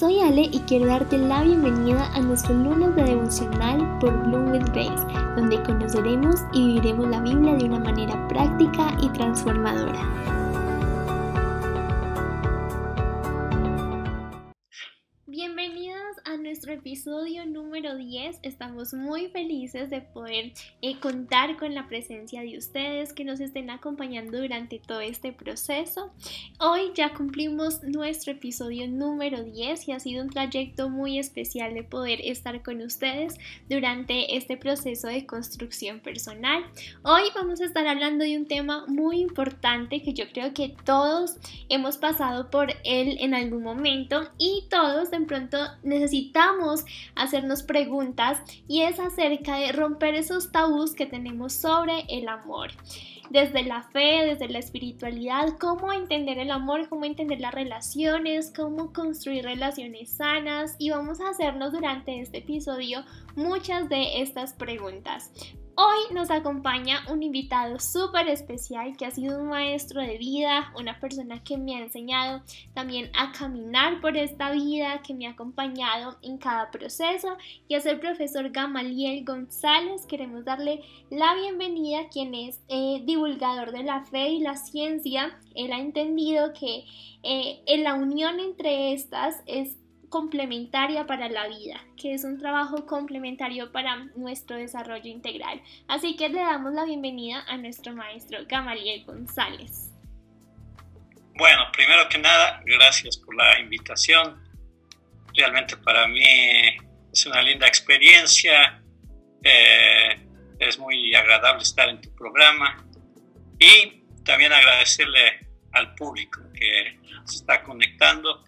Soy Ale y quiero darte la bienvenida a nuestro lunes de devocional por Bloom with Grace, donde conoceremos y viviremos la Biblia de una manera práctica y transformadora. Episodio número 10. Estamos muy felices de poder eh, contar con la presencia de ustedes que nos estén acompañando durante todo este proceso. Hoy ya cumplimos nuestro episodio número 10 y ha sido un trayecto muy especial de poder estar con ustedes durante este proceso de construcción personal. Hoy vamos a estar hablando de un tema muy importante que yo creo que todos hemos pasado por él en algún momento y todos de pronto necesitamos hacernos preguntas y es acerca de romper esos tabús que tenemos sobre el amor. Desde la fe, desde la espiritualidad, cómo entender el amor, cómo entender las relaciones, cómo construir relaciones sanas y vamos a hacernos durante este episodio muchas de estas preguntas. Hoy nos acompaña un invitado súper especial que ha sido un maestro de vida, una persona que me ha enseñado también a caminar por esta vida, que me ha acompañado en cada proceso y es el profesor Gamaliel González. Queremos darle la bienvenida, quien es eh, divulgador de la fe y la ciencia. Él ha entendido que eh, en la unión entre estas es complementaria para la vida, que es un trabajo complementario para nuestro desarrollo integral. Así que le damos la bienvenida a nuestro maestro Gamaliel González. Bueno, primero que nada, gracias por la invitación. Realmente para mí es una linda experiencia. Eh, es muy agradable estar en tu programa y también agradecerle al público que se está conectando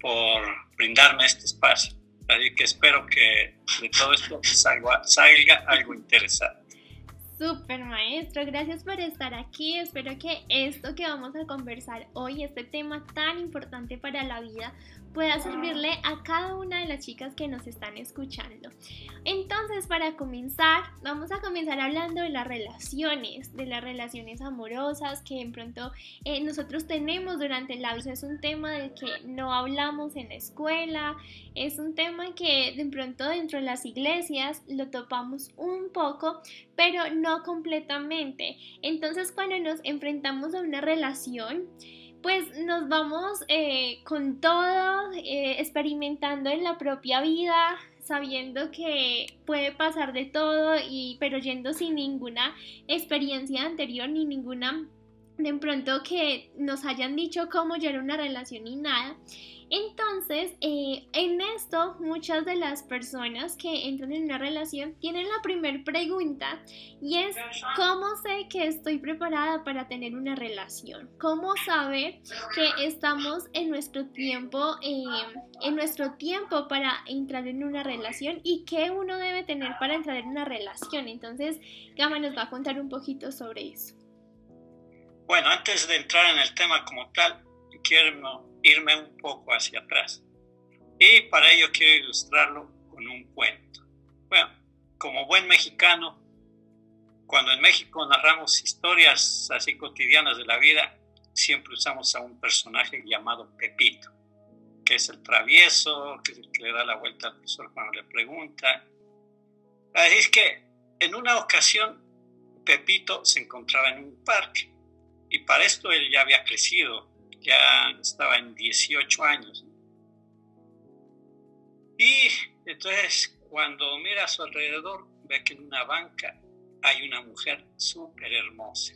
por brindarme este espacio. Así que espero que de todo esto salga, salga algo interesante. Super maestro, gracias por estar aquí. Espero que esto que vamos a conversar hoy, este tema tan importante para la vida, pueda servirle a cada una de las chicas que nos están escuchando. Entonces, para comenzar, vamos a comenzar hablando de las relaciones, de las relaciones amorosas que en pronto eh, nosotros tenemos durante la vida. Es un tema del que no hablamos en la escuela, es un tema que de pronto dentro de las iglesias lo topamos un poco, pero no completamente. Entonces, cuando nos enfrentamos a una relación, pues nos vamos eh, con todo, eh, experimentando en la propia vida, sabiendo que puede pasar de todo, y, pero yendo sin ninguna experiencia anterior ni ninguna de pronto que nos hayan dicho cómo ya era una relación y nada. Entonces, eh, en esto, muchas de las personas que entran en una relación tienen la primera pregunta y es, ¿cómo sé que estoy preparada para tener una relación? ¿Cómo saber que estamos en nuestro tiempo, eh, en nuestro tiempo para entrar en una relación y qué uno debe tener para entrar en una relación? Entonces, Gama nos va a contar un poquito sobre eso. Bueno, antes de entrar en el tema como tal, quiero irme un poco hacia atrás. Y para ello quiero ilustrarlo con un cuento. Bueno, como buen mexicano, cuando en México narramos historias así cotidianas de la vida, siempre usamos a un personaje llamado Pepito, que es el travieso, que es el que le da la vuelta al profesor cuando le pregunta. Así es que en una ocasión Pepito se encontraba en un parque y para esto él ya había crecido, ya estaba en 18 años. Y entonces cuando mira a su alrededor ve que en una banca hay una mujer súper hermosa.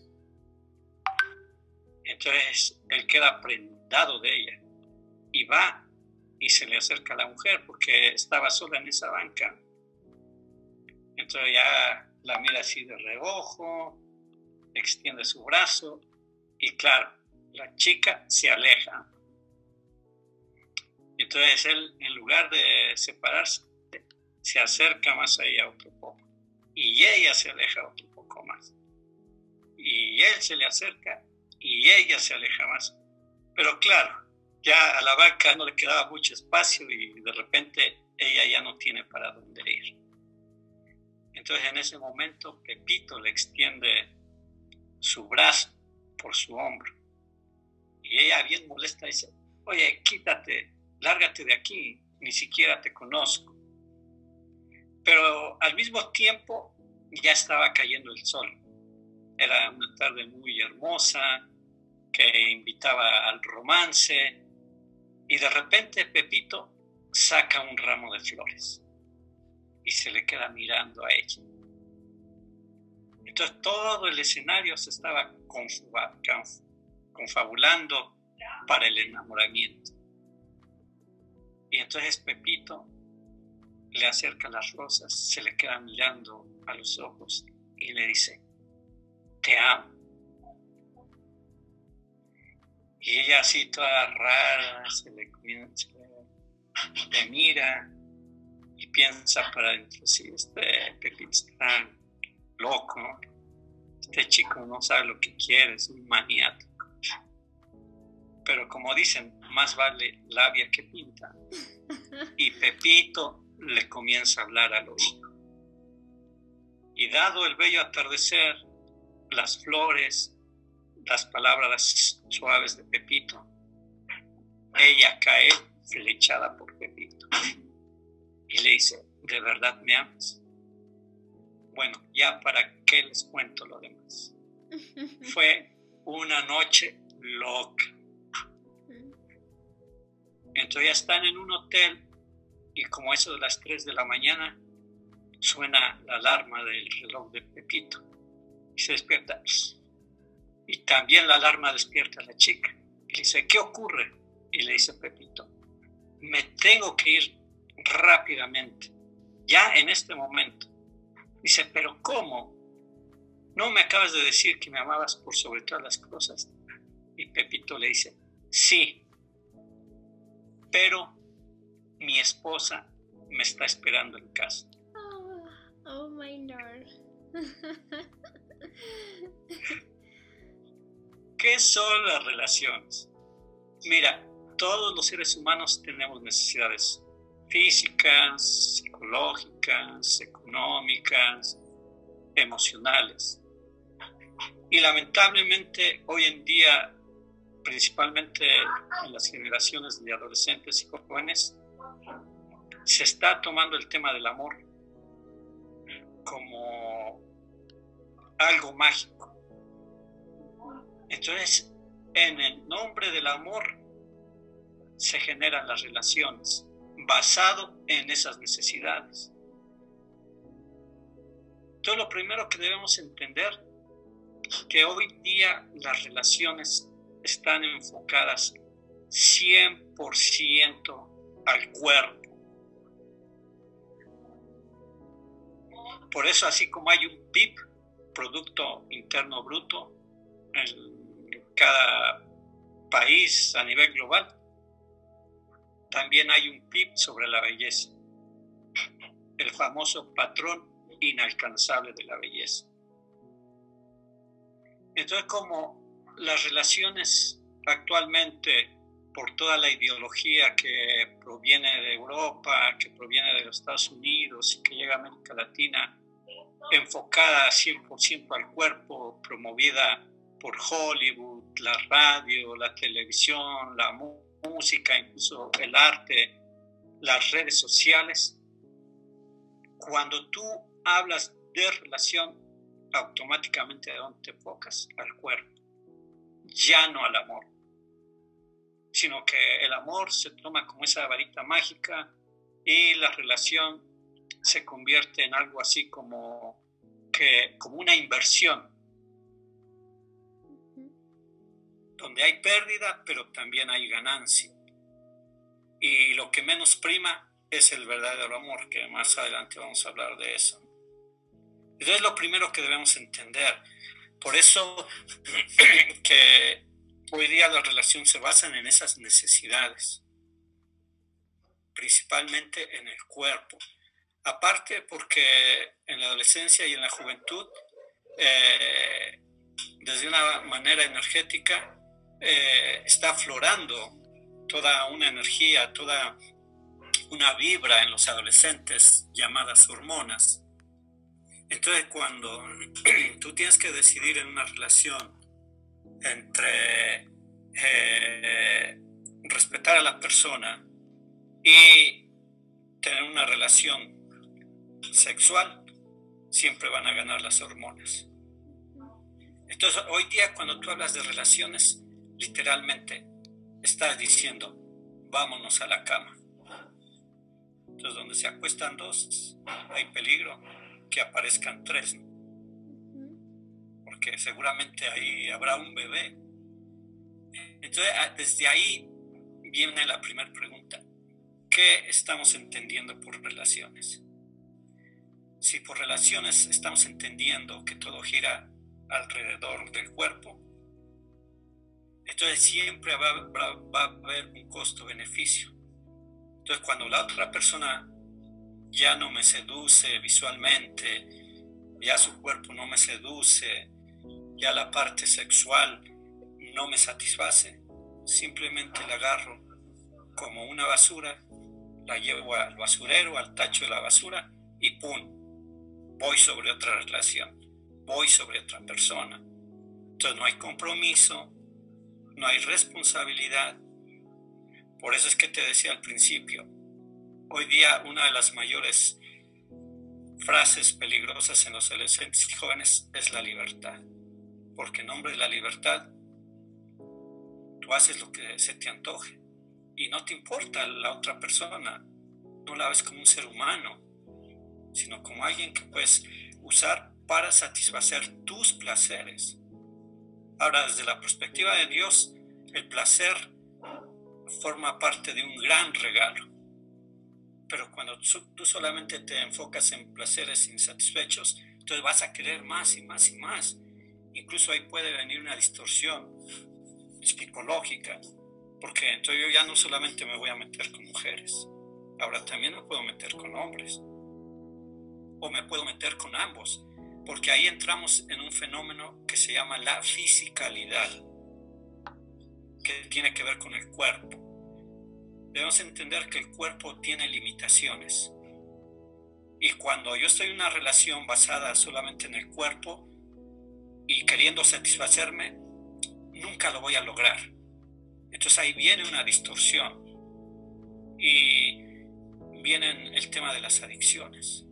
Entonces él queda prendado de ella y va y se le acerca a la mujer porque estaba sola en esa banca. Entonces ya la mira así de reojo, extiende su brazo y claro, la chica se aleja. Entonces él, en lugar de separarse, se acerca más a ella otro poco. Y ella se aleja otro poco más. Y él se le acerca y ella se aleja más. Pero claro, ya a la vaca no le quedaba mucho espacio y de repente ella ya no tiene para dónde ir. Entonces en ese momento Pepito le extiende su brazo por su hombro y ella bien molesta dice, oye, quítate, lárgate de aquí, ni siquiera te conozco. Pero al mismo tiempo ya estaba cayendo el sol. Era una tarde muy hermosa que invitaba al romance y de repente Pepito saca un ramo de flores y se le queda mirando a ella. Entonces todo el escenario se estaba confabulando para el enamoramiento. Y entonces Pepito le acerca las rosas, se le queda mirando a los ojos y le dice, te amo. Y ella así toda rara, se le, le mira y piensa para adentro, sí, este Pepito está loco, este chico no sabe lo que quiere, es un maniático. Pero como dicen, más vale labia que pinta. Y Pepito le comienza a hablar al oído. Y dado el bello atardecer, las flores, las palabras suaves de Pepito, ella cae flechada por Pepito. Y le dice, ¿de verdad me amas? Bueno, ya para qué les cuento lo demás. Fue una noche loca. Entonces ya están en un hotel y como eso de las 3 de la mañana suena la alarma del reloj de Pepito y se despierta. Y también la alarma despierta a la chica y le dice, ¿qué ocurre? Y le dice Pepito, me tengo que ir rápidamente, ya en este momento. Dice, pero ¿cómo? ¿No me acabas de decir que me amabas por sobre todas las cosas? Y Pepito le dice, sí, pero mi esposa me está esperando en casa. Oh, oh my Lord. ¿Qué son las relaciones? Mira, todos los seres humanos tenemos necesidades físicas, psicológicas, económicas, emocionales. Y lamentablemente hoy en día principalmente en las generaciones de adolescentes y jóvenes, se está tomando el tema del amor como algo mágico. Entonces, en el nombre del amor se generan las relaciones basado en esas necesidades. Entonces, lo primero que debemos entender que hoy día las relaciones están enfocadas 100% al cuerpo. Por eso, así como hay un PIB, Producto Interno Bruto, en cada país a nivel global, también hay un PIB sobre la belleza, el famoso patrón inalcanzable de la belleza. Entonces, como las relaciones actualmente por toda la ideología que proviene de Europa, que proviene de los Estados Unidos y que llega a América Latina, enfocada 100% al cuerpo, promovida por Hollywood, la radio, la televisión, la música, incluso el arte, las redes sociales. Cuando tú hablas de relación, automáticamente ¿de dónde te enfocas? Al cuerpo ya no al amor, sino que el amor se toma como esa varita mágica y la relación se convierte en algo así como, que, como una inversión, donde hay pérdida, pero también hay ganancia. Y lo que menos prima es el verdadero amor, que más adelante vamos a hablar de eso. Entonces, lo primero que debemos entender por eso que hoy día la relación se basa en esas necesidades, principalmente en el cuerpo. Aparte porque en la adolescencia y en la juventud, eh, desde una manera energética, eh, está aflorando toda una energía, toda una vibra en los adolescentes llamadas hormonas entonces, cuando tú tienes que decidir en una relación entre eh, respetar a la persona tener una relación sexual, siempre van a ganar las hormonas. Entonces, hoy día cuando tú hablas de relaciones, literalmente estás diciendo, vámonos a la cama. Entonces, donde se acuestan dos, hay peligro que aparezcan tres, porque seguramente ahí habrá un bebé. Entonces, ah, desde ahí viene la primera pregunta. ¿Qué estamos entendiendo por relaciones? Si por relaciones estamos entendiendo que todo gira alrededor del cuerpo, entonces siempre va, va a haber un costo-beneficio. Entonces cuando la otra persona ya no me seduce visualmente, ya su cuerpo no me seduce, ya la parte sexual no me satisface, simplemente la agarro como una basura, la llevo al basurero, al tacho de la basura y ¡pum! Voy sobre otra relación, voy sobre otra persona. Entonces no hay compromiso, no hay responsabilidad. Por eso es que te decía al principio, hoy día una de las mayores frases peligrosas en los adolescentes y jóvenes es la libertad. Porque en nombre de la libertad, tú haces lo que se te antoje y no te importa la otra persona. No la ves como un ser humano, sino como alguien que puedes usar para satisfacer tus placeres. Ahora, desde la perspectiva de Dios, el placer forma parte de un gran regalo. Pero cuando tú solamente te enfocas en placeres insatisfechos, entonces vas a querer más y más y más. Incluso ahí puede venir una distorsión psicológica, porque entonces yo ya no solamente me voy a meter con mujeres, ahora también me puedo meter con hombres, o me puedo meter con ambos, porque ahí entramos en un fenómeno que se llama la fisicalidad, que tiene que ver con el cuerpo. Debemos entender que el cuerpo tiene limitaciones. Y cuando yo estoy en una relación basada solamente en el cuerpo y queriendo satisfacerme, nunca lo voy a lograr. Entonces ahí viene una distorsión y viene el tema de las adicciones.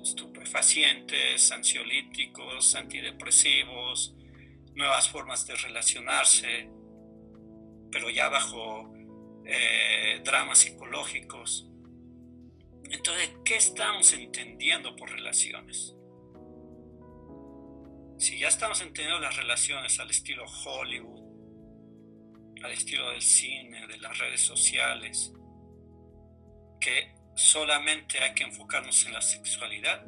Estupefacientes, ansiolíticos, antidepresivos, nuevas formas de relacionarse, pero ya bajo eh, dramas psicológicos. Entonces, ¿qué estamos entendiendo por relaciones? Si ya estamos entendiendo las relaciones al estilo Hollywood, al estilo del cine, de las redes sociales, que solamente hay que enfocarnos en la sexualidad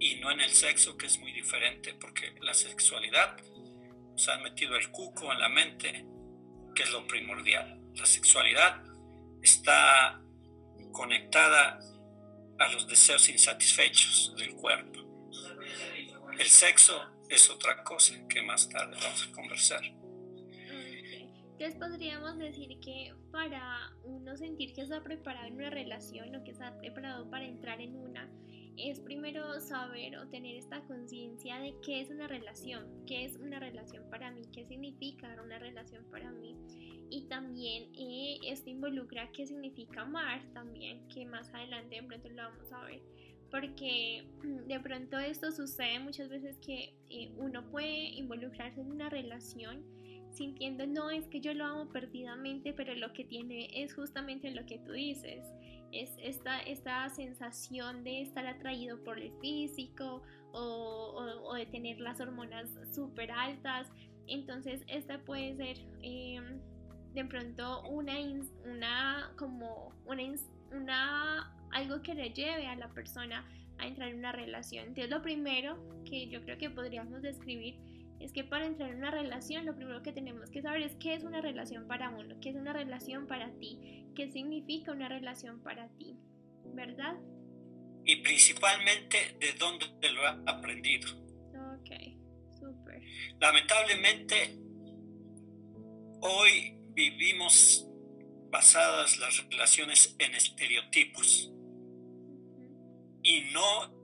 y no en el sexo, que es muy diferente, porque la sexualidad nos han metido el cuco en la mente, que es lo primordial. La sexualidad está conectada a los deseos insatisfechos del cuerpo. El sexo es otra cosa que más tarde vamos a conversar. Entonces podríamos decir que para uno sentir que está preparado en una relación o que está preparado para entrar en una, es primero saber o tener esta conciencia de qué es una relación, qué es una relación para mí, qué significa una relación para mí. Y también eh, esto involucra qué significa amar también, que más adelante de pronto lo vamos a ver. Porque mm, de pronto esto sucede muchas veces que eh, uno puede involucrarse en una relación sintiendo no es que yo lo amo perdidamente, pero lo que tiene es justamente lo que tú dices, es esta, esta sensación de estar atraído por el físico o, de tener las hormonas súper altas. Entonces, esta puede ser em, de pronto una, una como una, una, algo que le lleve a la persona a entrar en una relación. Entonces, lo primero que yo creo que podríamos describir es que para entrar en una relación lo primero que tenemos que saber es qué es una relación para uno, qué es una relación para ti, qué significa una relación para ti, ¿verdad? Y principalmente de dónde lo ha aprendido. Ok, súper. Lamentablemente, hoy vivimos basadas las relaciones en estereotipos y no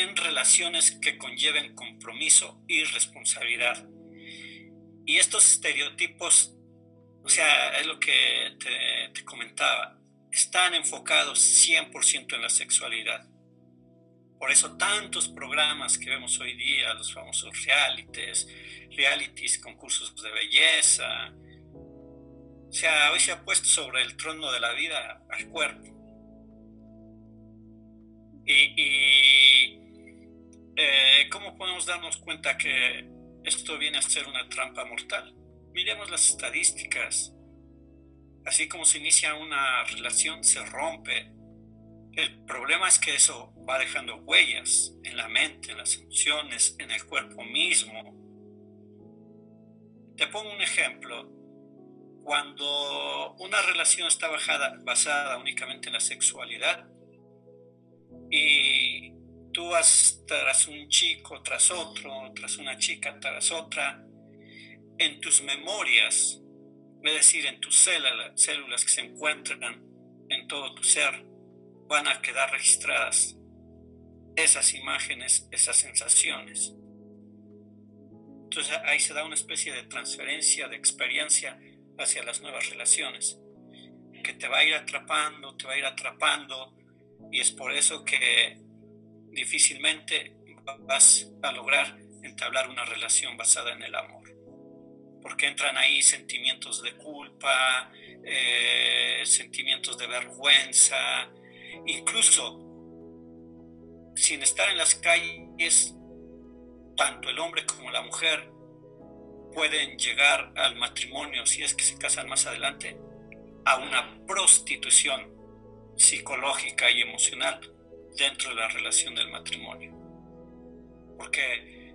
en relaciones que conlleven compromiso y responsabilidad. Y estos estereotipos o sea, es lo que te, te comentaba, están enfocados 100% en la sexualidad. Por eso tantos programas que vemos hoy día, los famosos realities, realities, concursos de belleza, o sea, hoy se ha puesto sobre el trono de la vida al cuerpo. Y, eh, ¿cómo podemos darnos cuenta que esto viene a ser una trampa mortal? Miremos las estadísticas. Así como se inicia una relación, se rompe. El problema es que eso va dejando huellas en la mente, en las emociones, en el cuerpo mismo. Te pongo un ejemplo. Cuando una relación está basada únicamente en la sexualidad y tú vas tras un chico, tras otro, tras una chica, tras otra, en tus memorias, es decir, en tus células, que se encuentran en todo tu ser, van a quedar registradas esas imágenes, esas sensaciones. Entonces ahí se da una especie de transferencia de experiencia hacia las nuevas relaciones, que te va a ir atrapando, te va a ir atrapando, y es por eso que difícilmente vas a lograr entablar una relación basada en el amor, porque entran ahí sentimientos de culpa, eh, sentimientos de vergüenza, incluso sin estar en las calles, tanto el hombre como la mujer pueden llegar al matrimonio, si es que se casan más adelante, a una prostitución psicológica y emocional dentro de la relación del matrimonio. Porque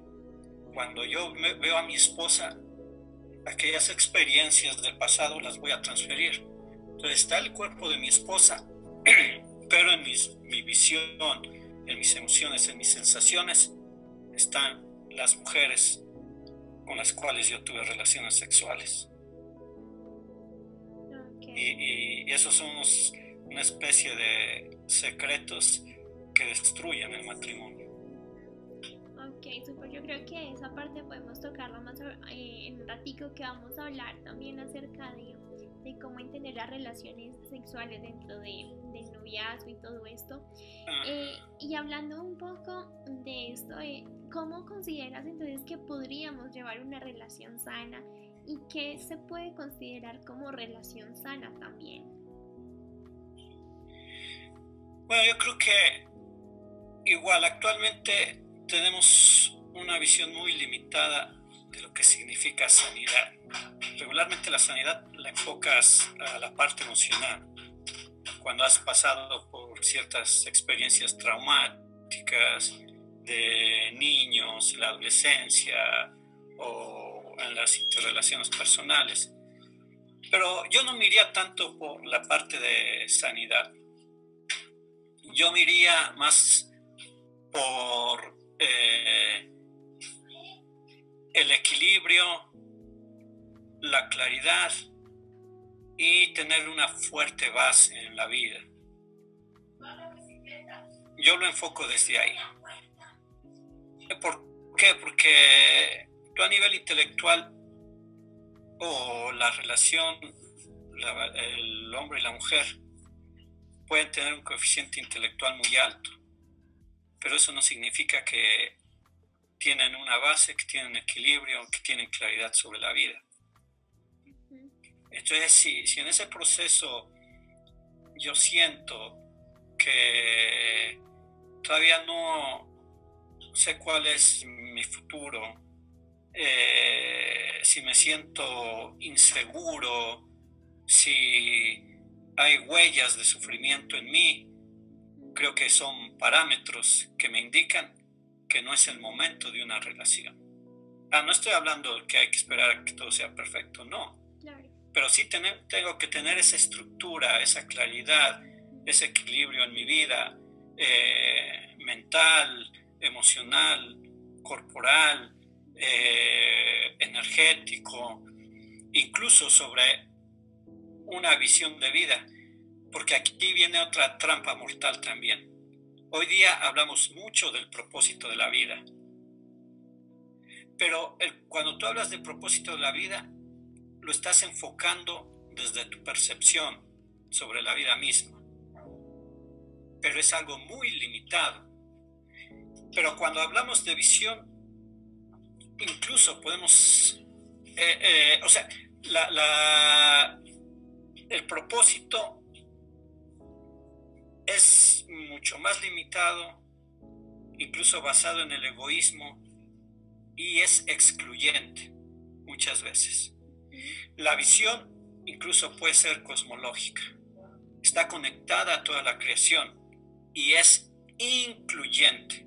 cuando yo veo a mi esposa, aquellas experiencias del pasado las voy a transferir. Entonces está el cuerpo de mi esposa, pero en mi visión, en mis emociones, en mis sensaciones, están las mujeres con las cuales yo tuve relaciones sexuales. Y, y, esos son una especie de secretos que destruyen el matrimonio. Ok, super. Yo creo que esa parte podemos tocarla más eh, en un ratico que vamos a hablar también acerca de, de cómo entender las relaciones sexuales dentro de, del noviazgo y todo esto. Eh, y hablando un poco de esto, eh, ¿cómo consideras entonces que podríamos llevar una relación sana y qué se puede considerar como relación sana también? Bueno, yo creo que igual actualmente tenemos una visión muy limitada de lo que significa sanidad. Regularmente la sanidad la enfocas a la parte emocional. Cuando has pasado por ciertas experiencias traumáticas de niños, la adolescencia o en las interrelaciones personales. Pero yo no me iría tanto por la parte de sanidad. Yo me iría más por eh, el equilibrio, la claridad y tener una fuerte base en la vida. Yo lo enfoco desde ahí. ¿Por qué? Porque tú a nivel intelectual o la relación, el hombre y la mujer pueden tener un coeficiente intelectual muy alto, pero eso no significa que tienen una base, que tienen equilibrio, que tienen claridad sobre la vida. Entonces, si, si en ese proceso yo siento que todavía no sé cuál es mi futuro, eh, si me siento inseguro, si hay huellas de sufrimiento en mí, creo que son parámetros que me indican que no es el momento de una relación. Ah, no estoy hablando de que hay que esperar a que todo sea perfecto, no. Pero sí tengo que tener esa estructura, esa claridad, ese equilibrio en mi vida eh, mental, emocional, corporal, eh, energético, incluso sobre una visión de vida, porque aquí viene otra trampa mortal también. Hoy día hablamos mucho del propósito de la vida, pero cuando tú hablas del propósito de la vida, lo estás enfocando desde tu percepción sobre la vida misma, pero es algo muy limitado. Pero cuando hablamos de visión, incluso podemos, eh, eh, o sea, el propósito es mucho más limitado, incluso basado en el egoísmo, y es excluyente muchas veces. La visión incluso puede ser cosmológica, está conectada a toda la creación y es incluyente.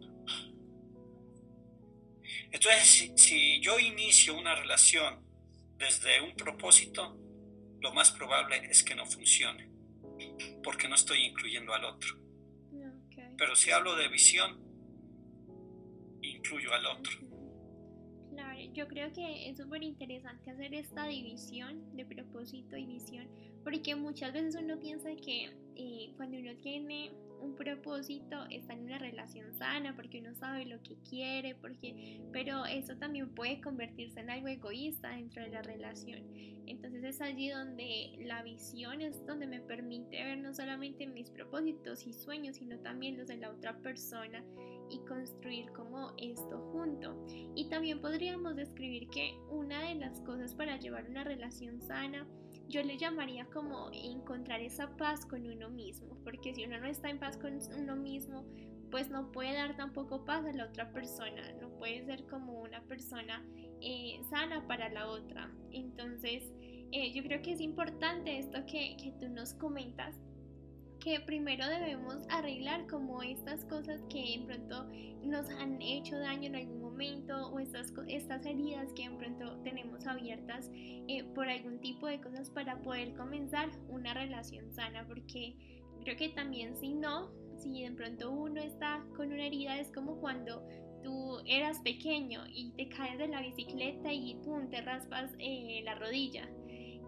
Entonces, si, yo inicio una relación desde un propósito, lo más probable es que no funcione, porque no estoy incluyendo al otro. Pero si hablo de visión, incluyo al otro. Claro, yo creo que es súper interesante hacer esta división de propósito y visión, porque muchas veces uno piensa que eh, cuando uno tiene un propósito está en una relación sana, porque uno sabe lo que quiere, porque, pero eso también puede convertirse en algo egoísta dentro de la relación. Entonces es allí donde la visión es donde me permite ver no solamente mis propósitos y sueños, sino también los de la otra persona y construir como esto junto. Y también podríamos describir que una de las cosas para llevar una relación sana yo le llamaría como encontrar esa paz con uno mismo, porque si uno no está en paz con uno mismo, pues no puede dar tampoco paz a la otra persona, no puede ser como una persona eh, sana para la otra. Entonces, eh, yo creo que es importante esto que, que tú nos comentas, que primero debemos arreglar como estas cosas que en pronto nos han hecho daño en algún momento o estas, estas heridas que en pronto tenemos abiertas eh, por algún tipo de cosas para poder comenzar una relación sana porque creo que también si no, si de pronto uno está con una herida es como cuando tú eras pequeño y te caes de la bicicleta y pum, te raspas eh, la rodilla.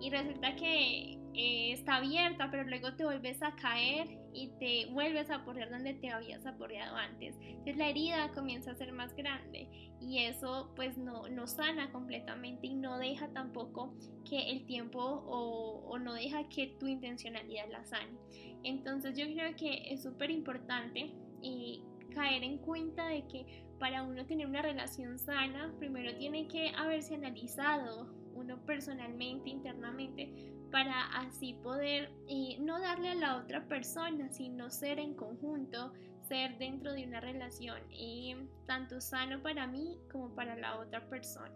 Y resulta que eh, está abierta, pero luego te vuelves a caer y te vuelves a poner donde te habías aporreado antes. Entonces la herida comienza a ser más grande y eso pues no, no sana completamente y no deja tampoco que el tiempo o, o no deja que tu intencionalidad la sane. Entonces yo creo que es súper importante y caer en cuenta de que para uno tener una relación sana, primero tiene que haberse analizado uno personalmente, internamente, para así poder eh, no darle a la otra persona, sino ser en conjunto, ser dentro de una relación, y tanto sano para mí como para la otra persona.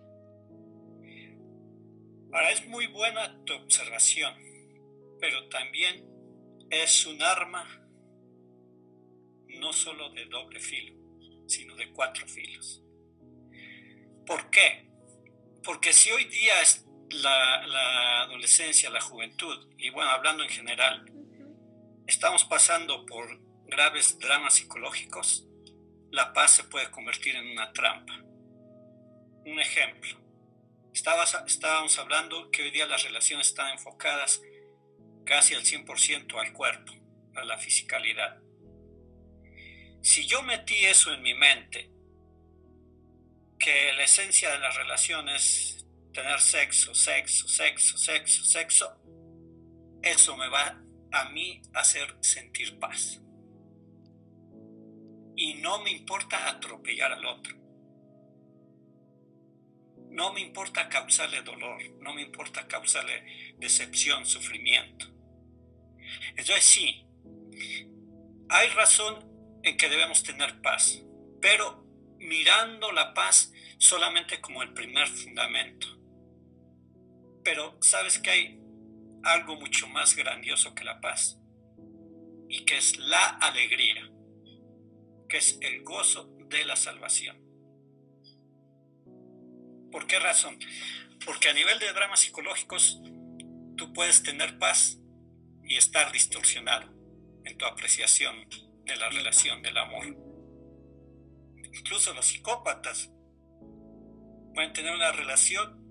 Ahora es muy buena tu observación, pero también es un arma no solo de doble filo, sino de cuatro filos. ¿Por qué? Porque si hoy día es la, adolescencia, la juventud, y bueno, hablando en general, estamos pasando por graves dramas psicológicos, la paz se puede convertir en una trampa. Un ejemplo, estábamos hablando que hoy día las relaciones están enfocadas casi al 100% al cuerpo, a la fisicalidad. Si yo metí eso en mi mente, que la esencia de las relaciones tener sexo, sexo, sexo, sexo, sexo, eso me va a mí hacer sentir paz. Y no me importa atropellar al otro. No me importa causarle dolor, no me importa causarle decepción, sufrimiento. Entonces sí, hay razón en que debemos tener paz, pero mirando la paz solamente como el primer fundamento. Pero sabes que hay algo mucho más grandioso que la paz y que es la alegría, que es el gozo de la salvación. ¿Por qué razón? Porque a nivel de dramas psicológicos tú puedes tener paz y estar distorsionado en tu apreciación de la relación del amor. Incluso los psicópatas pueden tener una relación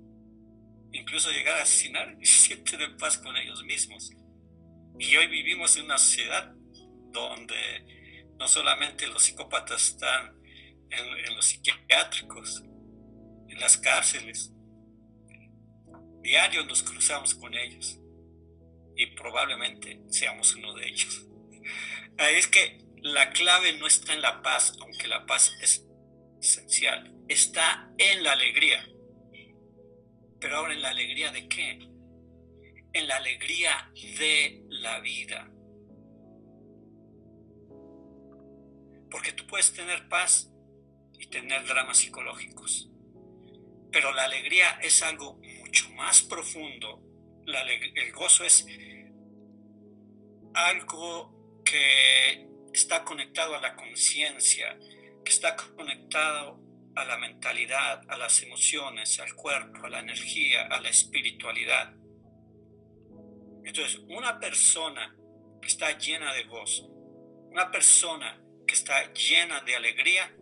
incluso llegar a asesinar y se sienten en paz con ellos mismos. Y hoy vivimos en una sociedad donde no solamente los psicópatas están en, los psiquiátricos, en las cárceles, Diario nos cruzamos con ellos y probablemente seamos uno de ellos. Es que la clave no está en la paz, aunque la paz es esencial, está en la alegría. Pero ahora en la alegría de qué? En la alegría de la vida. Porque tú puedes tener paz y tener dramas psicológicos. Pero la alegría es algo mucho más profundo. el gozo es algo que está conectado a la conciencia, que está conectado a la mentalidad, a las emociones, al cuerpo, a la energía, a la espiritualidad. Entonces, una persona que está llena de gozo, una persona que está llena de alegría,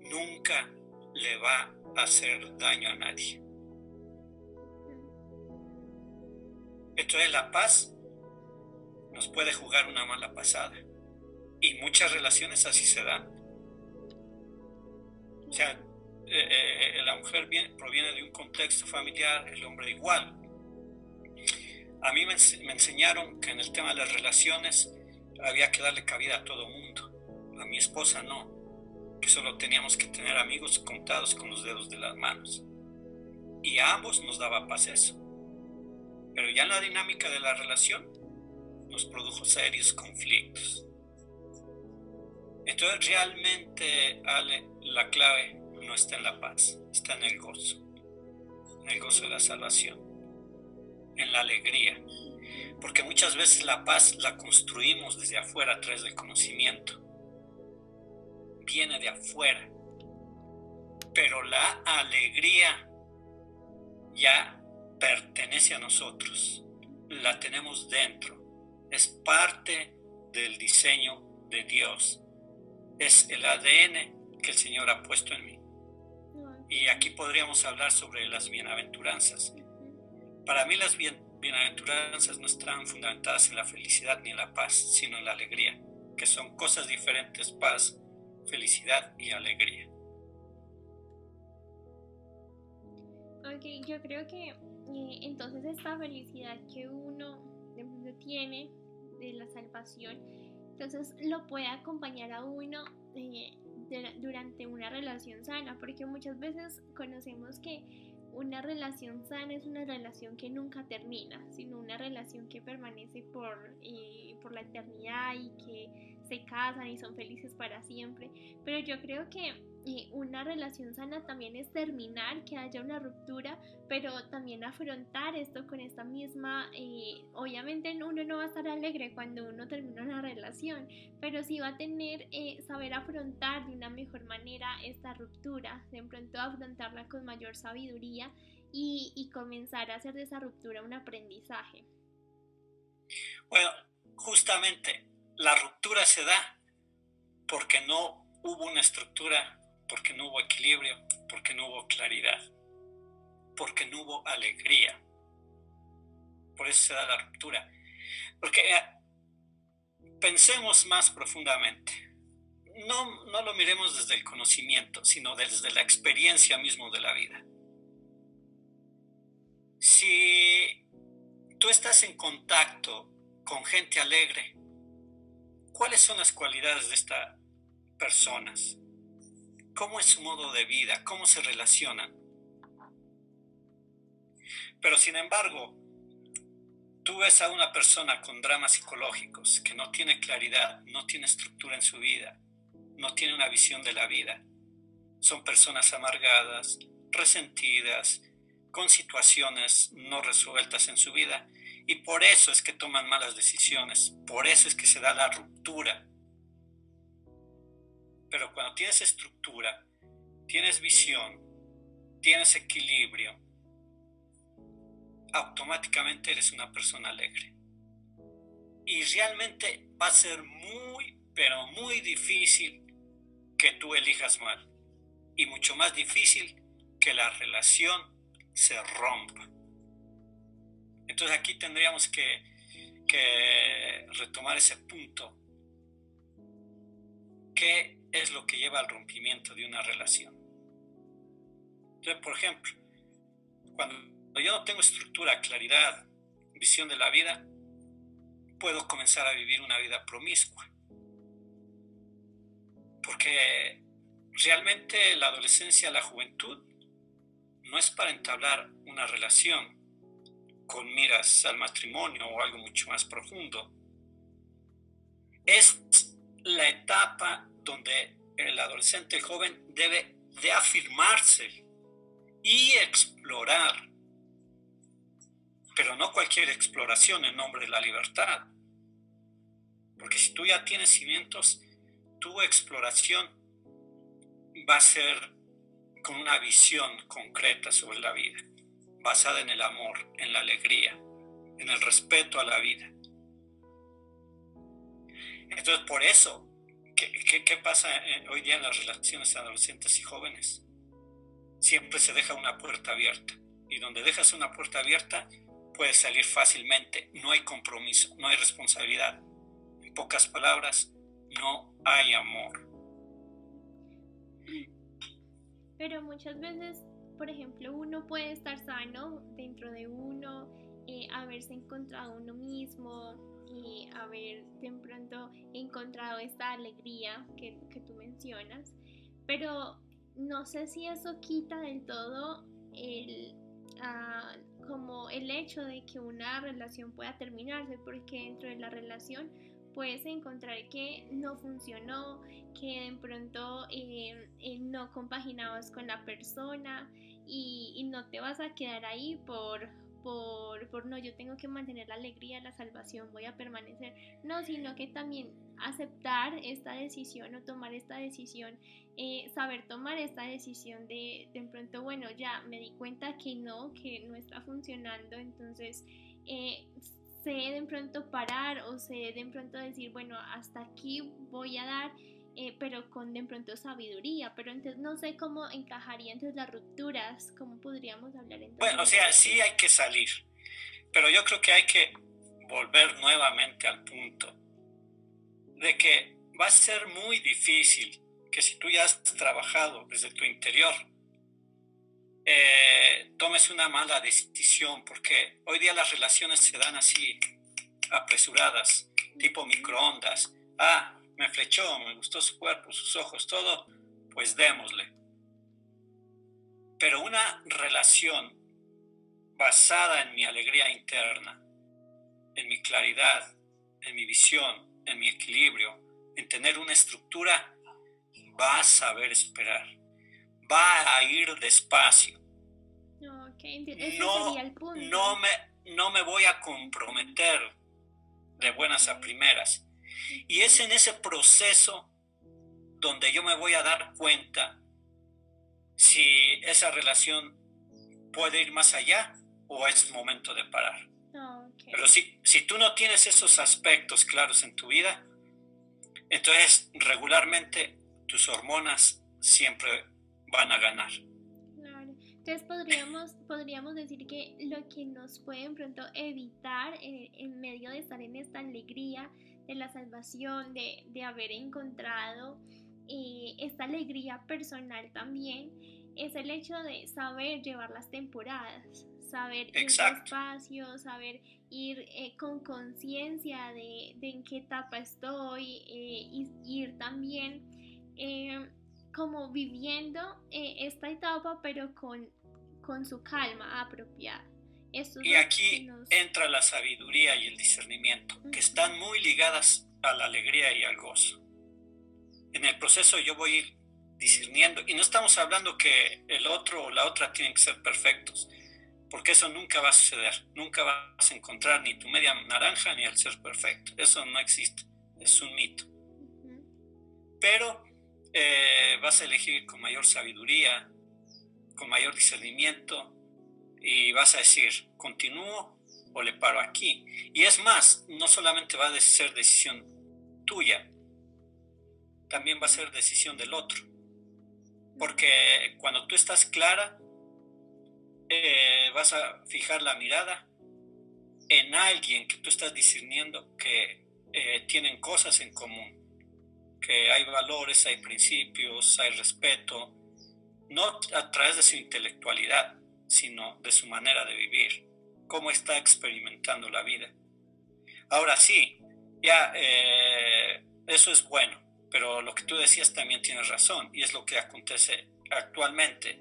nunca le va a hacer daño a nadie. Esto es la paz, nos puede jugar una mala pasada. Y muchas relaciones así se dan. O sea, eh, eh, la mujer proviene de un contexto familiar, el hombre igual. A mí me, me, enseñaron que en el tema de las relaciones había que darle cabida a todo mundo. A mi esposa no que solo teníamos que tener amigos contados con los dedos de las manos. Y a ambos nos daba paz eso. Pero ya la dinámica de la relación nos produjo serios conflictos. Entonces realmente, Ale, la clave no está en la paz, está en el gozo, en el gozo de la salvación, en la alegría. Porque muchas veces la paz la construimos desde afuera a través del conocimiento viene de afuera. Pero la alegría ya pertenece a nosotros. La tenemos dentro. Es parte del diseño de Dios. Es el ADN que el Señor ha puesto en mí. Y aquí podríamos hablar sobre las bienaventuranzas. Para mí las bienaventuranzas no están fundamentadas en la felicidad ni en la paz, sino en la alegría, que son cosas diferentes. Paz felicidad y alegría. Ok, yo creo que eh, entonces esta felicidad que uno tiene de la salvación, entonces lo puede acompañar a uno eh, durante una relación sana, porque muchas veces conocemos que una relación sana es una relación que nunca termina, sino una relación que permanece por, eh, por la eternidad y que se casan y son felices para siempre. Pero yo creo que eh, una relación sana también es terminar, que haya una ruptura, pero también afrontar esto con esta misma, eh, obviamente uno no va a estar alegre cuando uno termina una relación, pero sí va a tener, eh, saber afrontar de una mejor manera esta ruptura, de pronto afrontarla con mayor sabiduría y, y comenzar a hacer de esa ruptura un aprendizaje. Bueno, justamente la ruptura se da porque no hubo una estructura, porque no hubo equilibrio, porque no hubo claridad, porque no hubo alegría. Por eso se da la ruptura. Porque eh, pensemos más profundamente. No, no lo miremos desde el conocimiento, sino desde la experiencia mismo de la vida. Si tú estás en contacto con gente alegre, ¿Cuáles son las cualidades de estas personas? ¿Cómo es su modo de vida? ¿Cómo se relacionan? Pero sin embargo, tú ves a una persona con dramas psicológicos que no tiene claridad, no tiene estructura en su vida, no tiene una visión de la vida. Son personas amargadas, resentidas, con situaciones no resueltas en su vida y por eso es que toman malas decisiones, por eso es que se da la ruptura. Pero cuando tienes estructura, tienes visión, tienes equilibrio, automáticamente eres una persona alegre. Y realmente va a ser muy, pero muy difícil que tú elijas mal. Y mucho más difícil que la relación se rompa. Entonces aquí tendríamos que, retomar ese punto. ¿Qué es lo que lleva al rompimiento de una relación? Entonces, por ejemplo, cuando yo no tengo estructura, claridad, visión de la vida, puedo comenzar a vivir una vida promiscua. Porque realmente la adolescencia, la juventud, no es para entablar una relación con miras al matrimonio o algo mucho más profundo. Es la etapa donde el adolescente joven debe de afirmarse y explorar, pero no cualquier exploración en nombre de la libertad, porque si tú ya tienes cimientos, tu exploración va a ser con una visión concreta sobre la vida, basada en el amor, en la alegría, en el respeto a la vida. Entonces, por eso, ¿qué, pasa hoy día en las relaciones adolescentes y jóvenes? Siempre se deja una puerta abierta. Y donde dejas una puerta abierta, puedes salir fácilmente. No hay compromiso, no hay responsabilidad. En pocas palabras, no hay amor. Pero muchas veces, por ejemplo, uno puede estar sano dentro de uno, eh, haberse encontrado uno mismo y haber de pronto encontrado esta alegría que, que tú mencionas. Pero no sé si eso quita del todo el, ah, como el hecho de que una relación pueda terminarse, porque dentro de la relación puedes encontrar que no funcionó, que de pronto eh, eh, no compaginabas con la persona y, y, no te vas a quedar ahí por, por, por, no, yo tengo que mantener la alegría, la salvación, voy a permanecer. No, sino que también aceptar esta decisión o tomar esta decisión, eh, saber tomar esta decisión de, de pronto, bueno, ya me di cuenta que no, que no está funcionando, entonces sé de pronto parar o sé de pronto decir, bueno, hasta aquí voy a dar, eh, pero con de pronto sabiduría, pero entonces no sé cómo encajaría entonces las rupturas, cómo podríamos hablar entonces. Bueno, o sea, sí hay que salir, pero yo creo que hay que volver nuevamente al punto de que va a ser muy difícil que si tú ya has trabajado desde tu interior, eh, tomes una mala decisión, porque hoy día las relaciones se dan así, apresuradas, tipo microondas. Ah, me flechó, me gustó su cuerpo, sus ojos, todo, pues démosle. Pero una relación basada en mi alegría interna, en mi claridad, en mi visión, en mi equilibrio, en tener una estructura, va a saber esperar va a ir despacio. no, no, me, no me voy a comprometer de buenas a primeras. Y es en ese proceso donde yo me voy a dar cuenta si esa relación puede ir más allá o es momento de parar. Pero si, si tú no tienes esos aspectos claros en tu vida, entonces regularmente tus hormonas siempre van a ganar. Claro. Entonces podríamos, podríamos decir que lo que nos puede pronto evitar eh, en medio de estar en esta alegría de la salvación, de, de haber encontrado eh, esta alegría personal también, es el hecho de saber llevar las temporadas, saber ir despacio, saber ir eh, con conciencia de, de, en qué etapa estoy, y ir también como viviendo eh, esta etapa, pero con, con su calma apropiada. Y aquí entra la sabiduría y el discernimiento, que están muy ligadas a la alegría y al gozo. En el proceso yo voy a ir discerniendo, y no estamos hablando que el otro o la otra tienen que ser perfectos, porque eso nunca va a suceder, nunca vas a encontrar ni tu media naranja ni el ser perfecto, eso no existe, es un mito. Pero eh, vas a elegir con mayor sabiduría, con mayor discernimiento y vas a decir, continúo o le paro aquí. Y es más, no solamente va a ser decisión tuya, también va a ser decisión del otro. Porque cuando tú estás clara, eh, vas a fijar la mirada en alguien que tú estás discerniendo que eh, tienen cosas en común que hay valores, hay principios, hay respeto, no a través de su intelectualidad, sino de su manera de vivir, cómo está experimentando la vida. Ahora sí, ya eh, eso es bueno, pero lo que tú decías también tienes razón y es lo que acontece actualmente,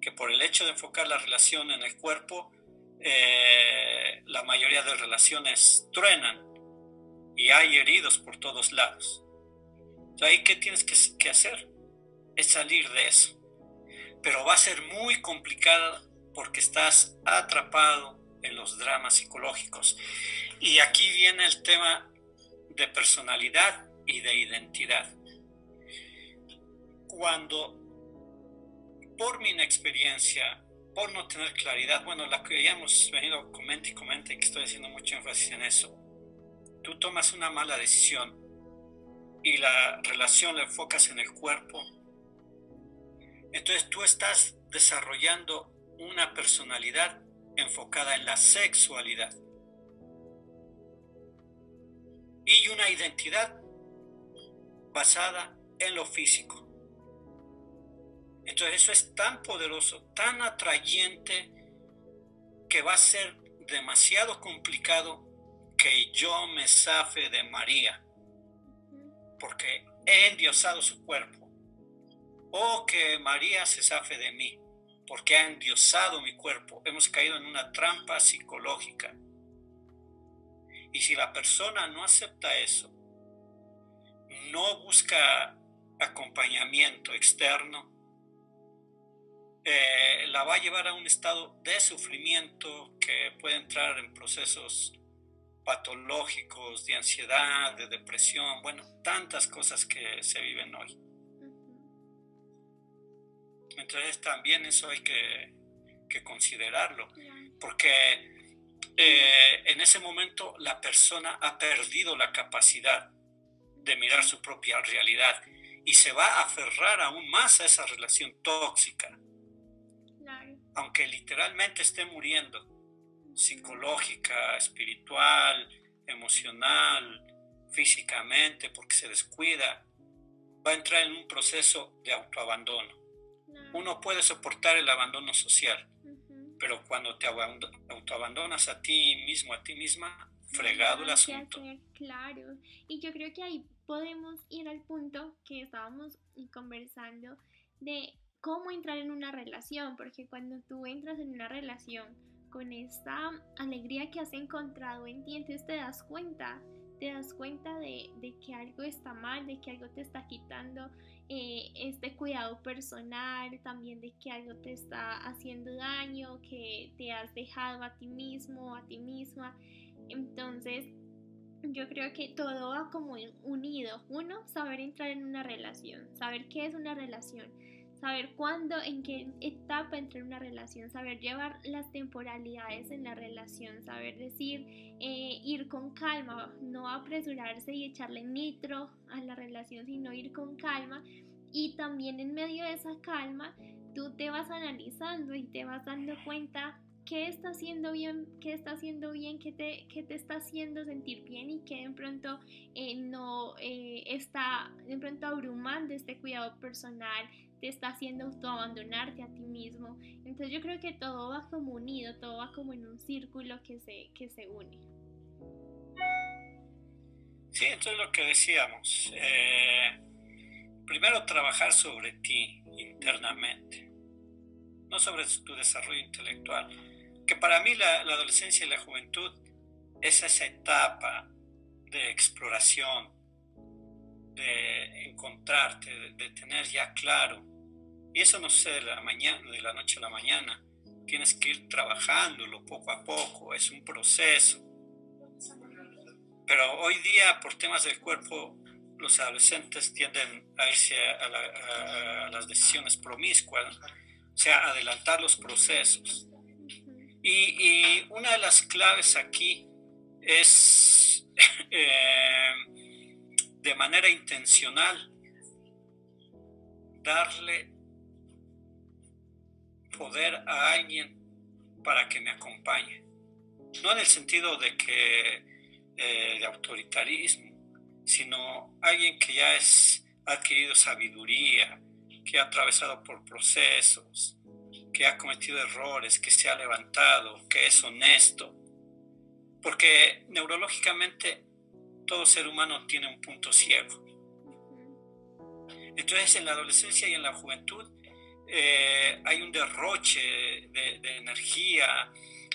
que por el hecho de enfocar la relación en el cuerpo, eh, la mayoría de relaciones truenan y hay heridos por todos lados. Entonces, ahí qué tienes que, hacer? Es salir de eso. Pero va a ser muy complicado porque estás atrapado en los dramas psicológicos. Y aquí viene el tema de personalidad y de identidad. Cuando, por mi inexperiencia, por no tener claridad, bueno, la que ya hemos venido comente y comente, que estoy haciendo mucho énfasis en eso, tú tomas una mala decisión y la relación la enfocas en el cuerpo, entonces tú estás desarrollando una personalidad enfocada en la sexualidad y una identidad basada en lo físico. Entonces eso es tan poderoso, tan atrayente, que va a ser demasiado complicado que yo me zafe de María porque he endiosado su cuerpo, o que María se zafe de mí, porque ha endiosado mi cuerpo. Hemos caído en una trampa psicológica. Y si la persona no acepta eso, no busca acompañamiento externo, eh, la va a llevar a un estado de sufrimiento que puede entrar en procesos patológicos, de ansiedad, de depresión, bueno, tantas cosas que se viven hoy. Entonces también eso hay que, considerarlo, porque eh, en ese momento la persona ha perdido la capacidad de mirar su propia realidad y se va a aferrar aún más a esa relación tóxica, aunque literalmente esté muriendo psicológica, espiritual, emocional, físicamente, porque se descuida, va a entrar en un proceso de autoabandono. Uno puede soportar el abandono social, pero cuando te autoabandonas a ti mismo, a ti misma, fregado el asunto. claro, y yo creo que ahí podemos ir al punto que estábamos conversando de cómo entrar en una relación, porque cuando tú entras en una relación, con esta alegría que has encontrado en ti, entonces te das cuenta, te das cuenta de, que algo está mal, de que algo te está quitando eh, este cuidado personal, también de que algo te está haciendo daño, que te has dejado a ti mismo, a ti misma. Entonces, yo creo que todo va como unido. Uno, saber entrar en una relación, saber qué es una relación saber cuándo, en qué etapa entrar en una relación, saber llevar las temporalidades en la relación, saber decir, eh, ir con calma, no apresurarse y echarle nitro a la relación, sino ir con calma. Y también en medio de esa calma, tú te vas analizando y te vas dando cuenta qué está haciendo bien, qué está haciendo bien, qué te, qué te está haciendo sentir bien y qué de pronto eh, no eh, está de pronto abrumando este cuidado personal, te está haciendo autoabandonarte a ti mismo. Entonces yo creo que todo va como unido, todo va como en un círculo que se, que se une. Sí, entonces lo que decíamos, eh, primero trabajar sobre ti internamente, no sobre tu desarrollo intelectual, que para mí la, adolescencia y la juventud es esa etapa de exploración, de encontrarte, de, tener ya claro. Y eso no sucede de la, mañana, de la noche a la mañana. Tienes que ir trabajándolo poco a poco, es un proceso. Pero hoy día, por temas del cuerpo, los adolescentes tienden a irse a, las decisiones promiscuas, o sea, adelantar los procesos. Y, una de las claves aquí es eh, de manera intencional darle poder a alguien para que me acompañe. No en el sentido de que eh, de autoritarismo, sino alguien que ya es, ha adquirido sabiduría, que ha atravesado por procesos, que ha cometido errores, que se ha levantado, que es honesto. Porque neurológicamente todo ser humano tiene un punto ciego. Entonces en la adolescencia y en la juventud eh, hay un derroche de, energía,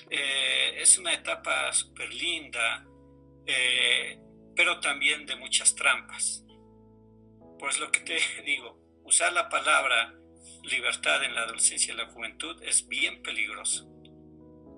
eh, es una etapa súper linda, eh, pero también de muchas trampas. Pues lo que te digo, usar la palabra libertad en la adolescencia y la juventud es bien peligroso.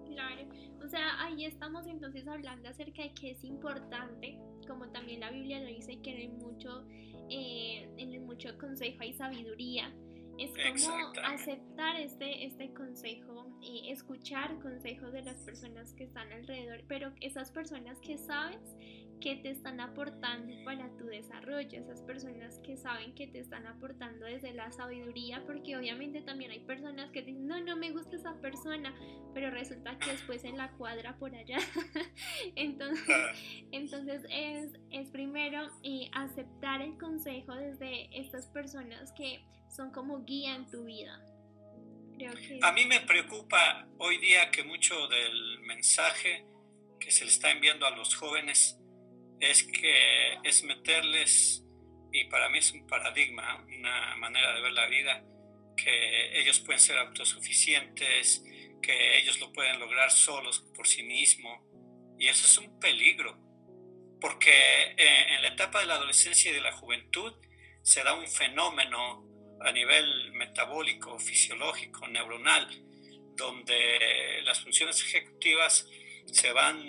Claro, o sea, ahí estamos entonces hablando acerca de que es importante, como también la Biblia lo dice, que en mucho, eh, en el mucho consejo hay sabiduría. Es como aceptar este, este consejo y escuchar consejos de las personas que están alrededor, pero esas personas que sabes que te están aportando para tu desarrollo, esas personas que saben que te están aportando desde la sabiduría, porque obviamente también hay personas que dicen, no, no me gusta esa persona, pero resulta que después en la cuadra por allá. entonces, entonces es, es primero eh, aceptar el consejo desde estas personas que son como guía en tu vida. A mí me preocupa hoy día que mucho del mensaje que se le está enviando a los jóvenes es que es meterles, y para mí es un paradigma, una manera de ver la vida, que ellos pueden ser autosuficientes, que ellos lo pueden lograr solos por sí mismos, y eso es un peligro, porque eh, en la etapa de la adolescencia y de la juventud se da un fenómeno a nivel metabólico, fisiológico, neuronal, donde las funciones ejecutivas se van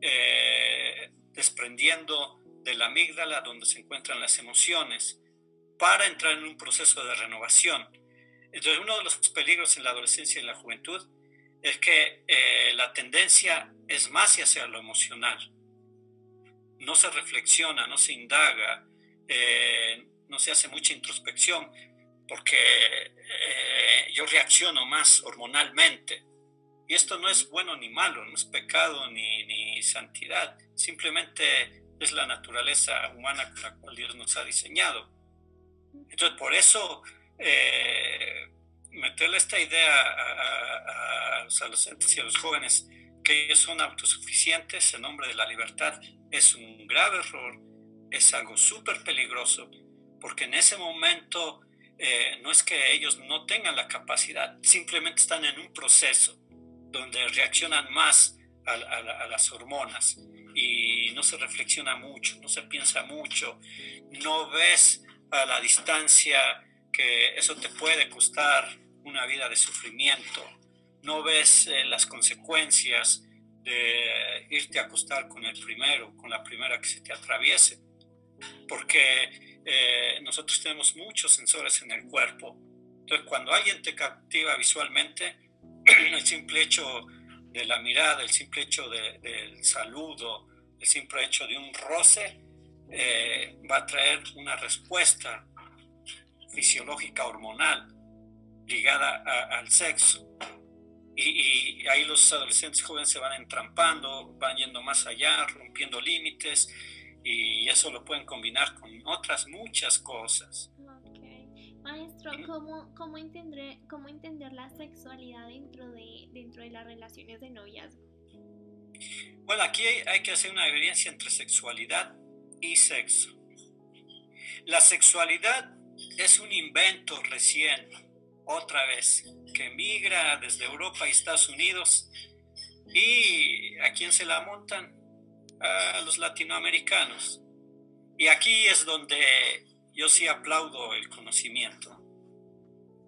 eh, desprendiendo de la amígdala donde se encuentran las emociones para entrar en un proceso de renovación. Entonces, uno de los peligros en la adolescencia y la juventud es que eh, la tendencia es más hacia lo emocional. No se reflexiona, no se indaga, eh, no se hace mucha introspección, porque eh, yo reacciono más hormonalmente. Y esto no es bueno ni malo, no es pecado ni, ni santidad, simplemente es la naturaleza humana con la cual Dios nos ha diseñado. Entonces, por eso, eh, meterle esta idea a, los adolescentes y a los jóvenes que ellos son autosuficientes en nombre de la libertad es un grave error, es algo súper peligroso, porque en ese momento eh, no es que ellos no tengan la capacidad, simplemente están en un proceso donde reaccionan más a las hormonas y no se reflexiona mucho, no se piensa mucho, no ves a la distancia que eso te puede costar una vida de sufrimiento, no ves eh, las consecuencias de irte a acostar con el primero, con la primera que se te atraviese, porque eh, nosotros tenemos muchos sensores en el cuerpo. Entonces, cuando alguien te captiva visualmente, el simple hecho de la mirada, el simple hecho del saludo, el simple hecho de un roce, eh, va a traer una respuesta fisiológica hormonal ligada al sexo. Y, ahí los adolescentes jóvenes se van entrampando, van yendo más allá, rompiendo límites, y eso lo pueden combinar con otras muchas cosas. Maestro, ¿cómo, cómo, entender, ¿cómo entender la sexualidad dentro de, dentro de las relaciones de noviazgo? Bueno, aquí hay que hacer una diferencia entre sexualidad y sexo. La sexualidad es un invento recién, otra vez, que migra desde Europa y Estados Unidos. ¿Y a quién se la montan? A los latinoamericanos. Y aquí es donde yo sí aplaudo el conocimiento,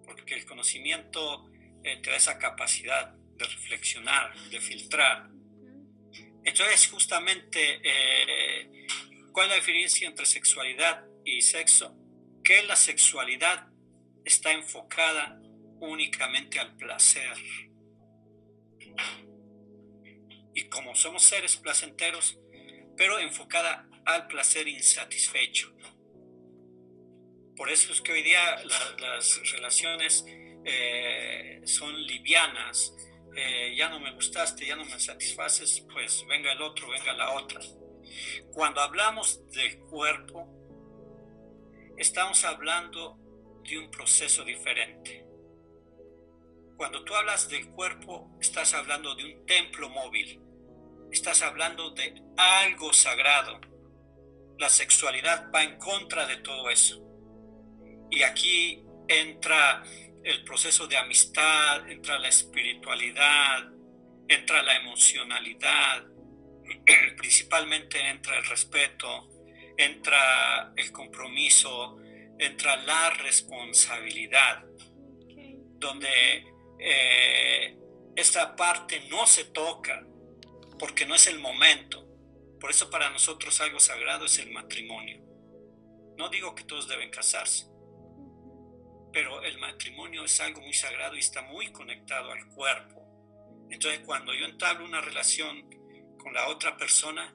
porque el conocimiento eh, te da esa capacidad de reflexionar, de filtrar. Entonces, justamente, eh, ¿cuál es la diferencia entre sexualidad y sexo? Que la sexualidad está enfocada únicamente al placer. Y como somos seres placenteros, pero enfocada al placer insatisfecho. Por eso es que hoy día las relaciones eh, son livianas. Eh, ya no me gustaste, ya no me satisfaces, pues venga el otro, venga la otra. Cuando hablamos del cuerpo, estamos hablando de un proceso diferente. Cuando tú hablas del cuerpo, estás hablando de un templo móvil, estás hablando de algo sagrado. La sexualidad va en contra de todo eso. Y aquí entra el proceso de amistad, entra la espiritualidad, entra la emocionalidad, principalmente entra el respeto, entra el compromiso, entra la responsabilidad, donde eh, esta parte no se toca porque no es el momento. Por eso para nosotros algo sagrado es el matrimonio. No digo que todos deben casarse, pero el matrimonio es algo muy sagrado y está muy conectado al cuerpo. Entonces cuando yo entablo una relación con la otra persona,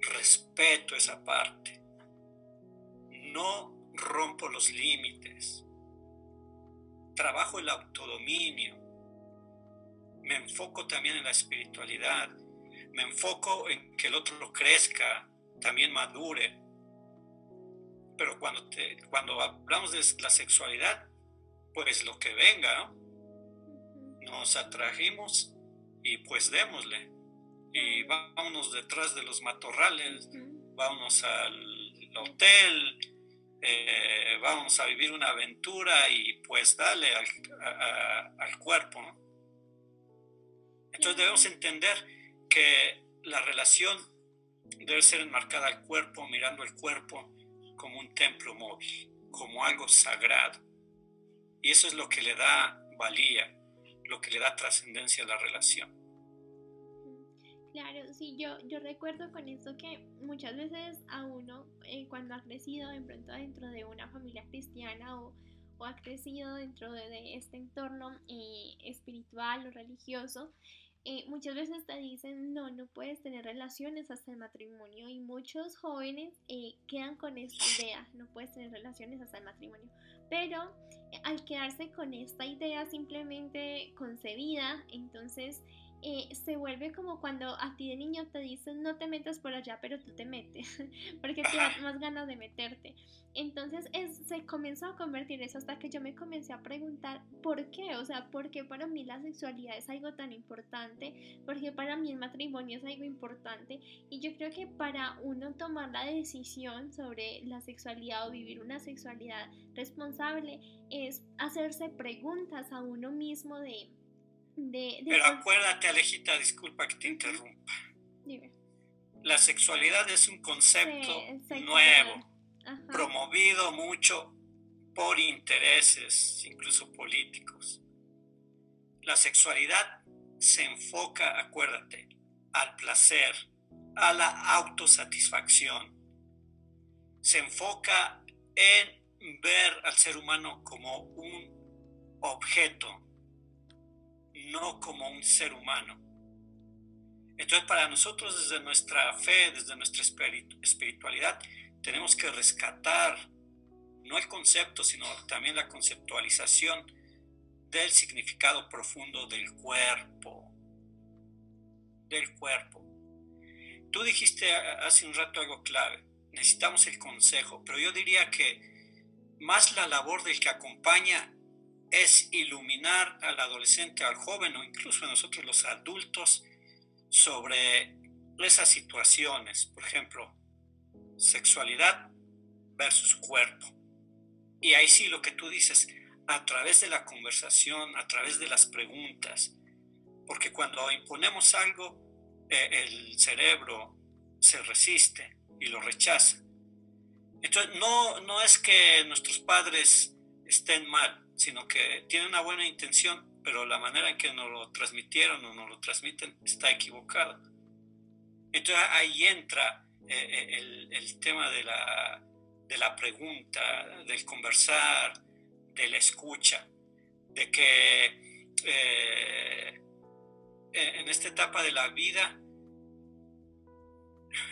respeto esa parte. No rompo los límites. Trabajo el autodominio. Me enfoco también en la espiritualidad. Me enfoco en que el otro crezca, también madure. Pero cuando, te, cuando hablamos de la sexualidad, pues lo que venga, nos atrajimos y pues démosle. Y vámonos detrás de los matorrales, vámonos al hotel, eh, vamos a vivir una aventura y pues dale al, cuerpo. Entonces debemos entender que la relación debe ser enmarcada al cuerpo, mirando el cuerpo como un templo móvil, como algo sagrado. Y eso es lo que le da valía, lo que le da trascendencia a la relación. Claro, sí, yo, yo recuerdo con esto que muchas veces a uno, eh, cuando ha crecido de pronto dentro de una familia cristiana o, ha crecido dentro de, este entorno eh, espiritual o religioso, eh, muchas veces te dicen, no, no puedes tener relaciones hasta el matrimonio y muchos jóvenes quedan con esta idea, no puedes tener relaciones hasta el matrimonio. Pero al quedarse con esta idea simplemente concebida, entonces eh, se vuelve como cuando a ti de niño te dicen no te metas por allá, pero tú te metes, porque tienes más ganas de meterte. Entonces es, se comenzó a convertir eso hasta que yo me comencé a preguntar por qué, o sea, por qué para mí la sexualidad es algo tan importante, por qué para mí el matrimonio es algo importante. Y yo creo que para uno tomar la decisión sobre la sexualidad o vivir una sexualidad responsable es hacerse preguntas a uno mismo de pero acuérdate, Alejita, disculpa que te interrumpa. La sexualidad es un concepto nuevo, promovido mucho por intereses, incluso políticos. La sexualidad se enfoca, acuérdate, al placer, a la autosatisfacción. Se enfoca en ver al ser humano como un objeto no como un ser humano. Entonces para nosotros desde nuestra fe, desde nuestra espiritualidad, tenemos que rescatar no el concepto, sino también la conceptualización del significado profundo del cuerpo. Del cuerpo. Tú dijiste hace un rato algo clave, necesitamos el consejo, pero yo diría que más la labor del que acompaña es iluminar al adolescente, al joven o incluso a nosotros los adultos sobre esas situaciones, por ejemplo, sexualidad versus cuerpo. Y ahí sí lo que tú dices, a través de la conversación, a través de las preguntas, porque cuando imponemos algo, eh, el cerebro se resiste y lo rechaza. Entonces, no, no es que nuestros padres estén mal, sino que tiene una buena intención, pero la manera en que nos lo transmitieron o nos lo transmiten está equivocada. Entonces ahí entra eh, eh, el, tema de la, de la pregunta, del conversar, de la escucha, de que eh, en esta etapa de la vida,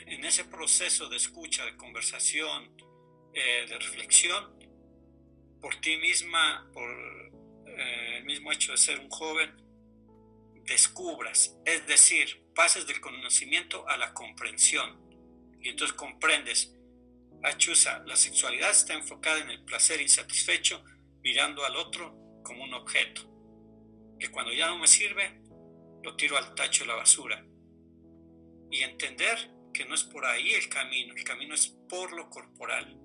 en ese proceso de escucha, de conversación, de reflexión, por ti misma, por eh, el mismo hecho de ser un joven, descubras, es decir, pases del conocimiento a la comprensión. Y entonces comprendes, achusa, la sexualidad está enfocada en el placer insatisfecho, mirando al otro como un objeto. que cuando ya no me sirve, lo tiro al tacho de la basura. Y entender que no es por ahí el camino, el camino es por lo corporal.